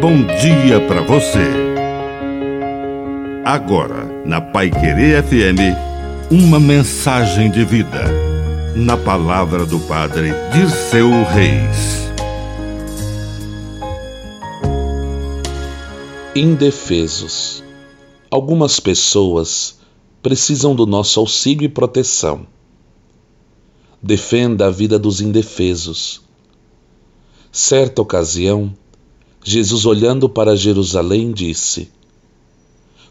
bom dia para você. Agora, na Pai Querer FM, uma mensagem de vida. Na palavra do Padre Dirceu Reis. Indefesos. Algumas pessoas precisam do nosso auxílio e proteção. Defenda a vida dos indefesos. Certa ocasião, Jesus, olhando para Jerusalém, disse: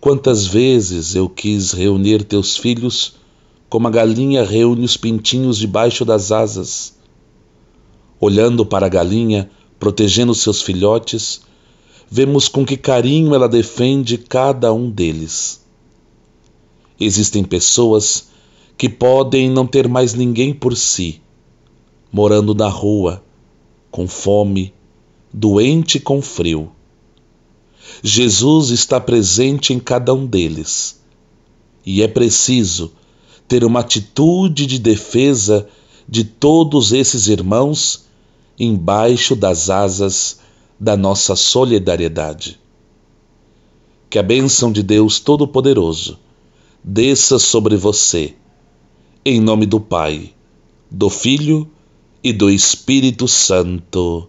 Quantas vezes eu quis reunir teus filhos, como a galinha reúne os pintinhos debaixo das asas. Olhando para a galinha, protegendo seus filhotes, vemos com que carinho ela defende cada um deles. Existem pessoas que podem não ter mais ninguém por si, morando na rua, com fome, doente com frio. Jesus está presente em cada um deles e é preciso ter uma atitude de defesa de todos esses irmãos embaixo das asas da nossa solidariedade. Que a bênção de Deus Todo-Poderoso desça sobre você, em nome do Pai, do Filho e do Espírito Santo.